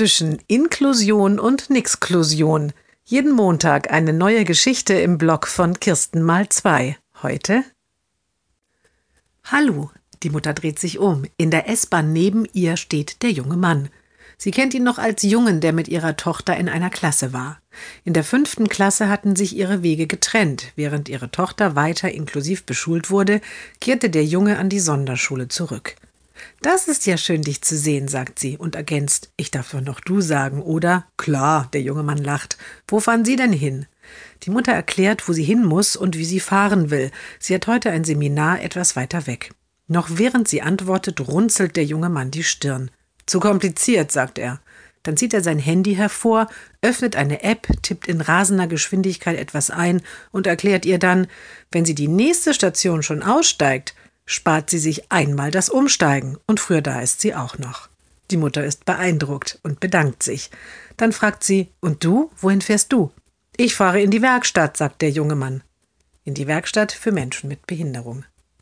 zwischen Inklusion und Nixklusion. Jeden Montag eine neue Geschichte im Blog von Kirsten mal zwei. Heute? Hallo, die Mutter dreht sich um. In der S-Bahn neben ihr steht der junge Mann. Sie kennt ihn noch als Jungen, der mit ihrer Tochter in einer Klasse war. In der fünften Klasse hatten sich ihre Wege getrennt. Während ihre Tochter weiter inklusiv beschult wurde, kehrte der Junge an die Sonderschule zurück. Das ist ja schön, dich zu sehen, sagt sie und ergänzt, ich darf doch noch du sagen, oder? Klar, der junge Mann lacht. Wo fahren Sie denn hin? Die Mutter erklärt, wo sie hin muss und wie sie fahren will. Sie hat heute ein Seminar etwas weiter weg. Noch während sie antwortet, runzelt der junge Mann die Stirn. Zu kompliziert, sagt er. Dann zieht er sein Handy hervor, öffnet eine App, tippt in rasender Geschwindigkeit etwas ein und erklärt ihr dann, wenn sie die nächste Station schon aussteigt, spart sie sich einmal das Umsteigen und früher da ist sie auch noch. Die Mutter ist beeindruckt und bedankt sich. Dann fragt sie, und du, wohin fährst du? Ich fahre in die Werkstatt, sagt der junge Mann. In die Werkstatt für Menschen mit Behinderung.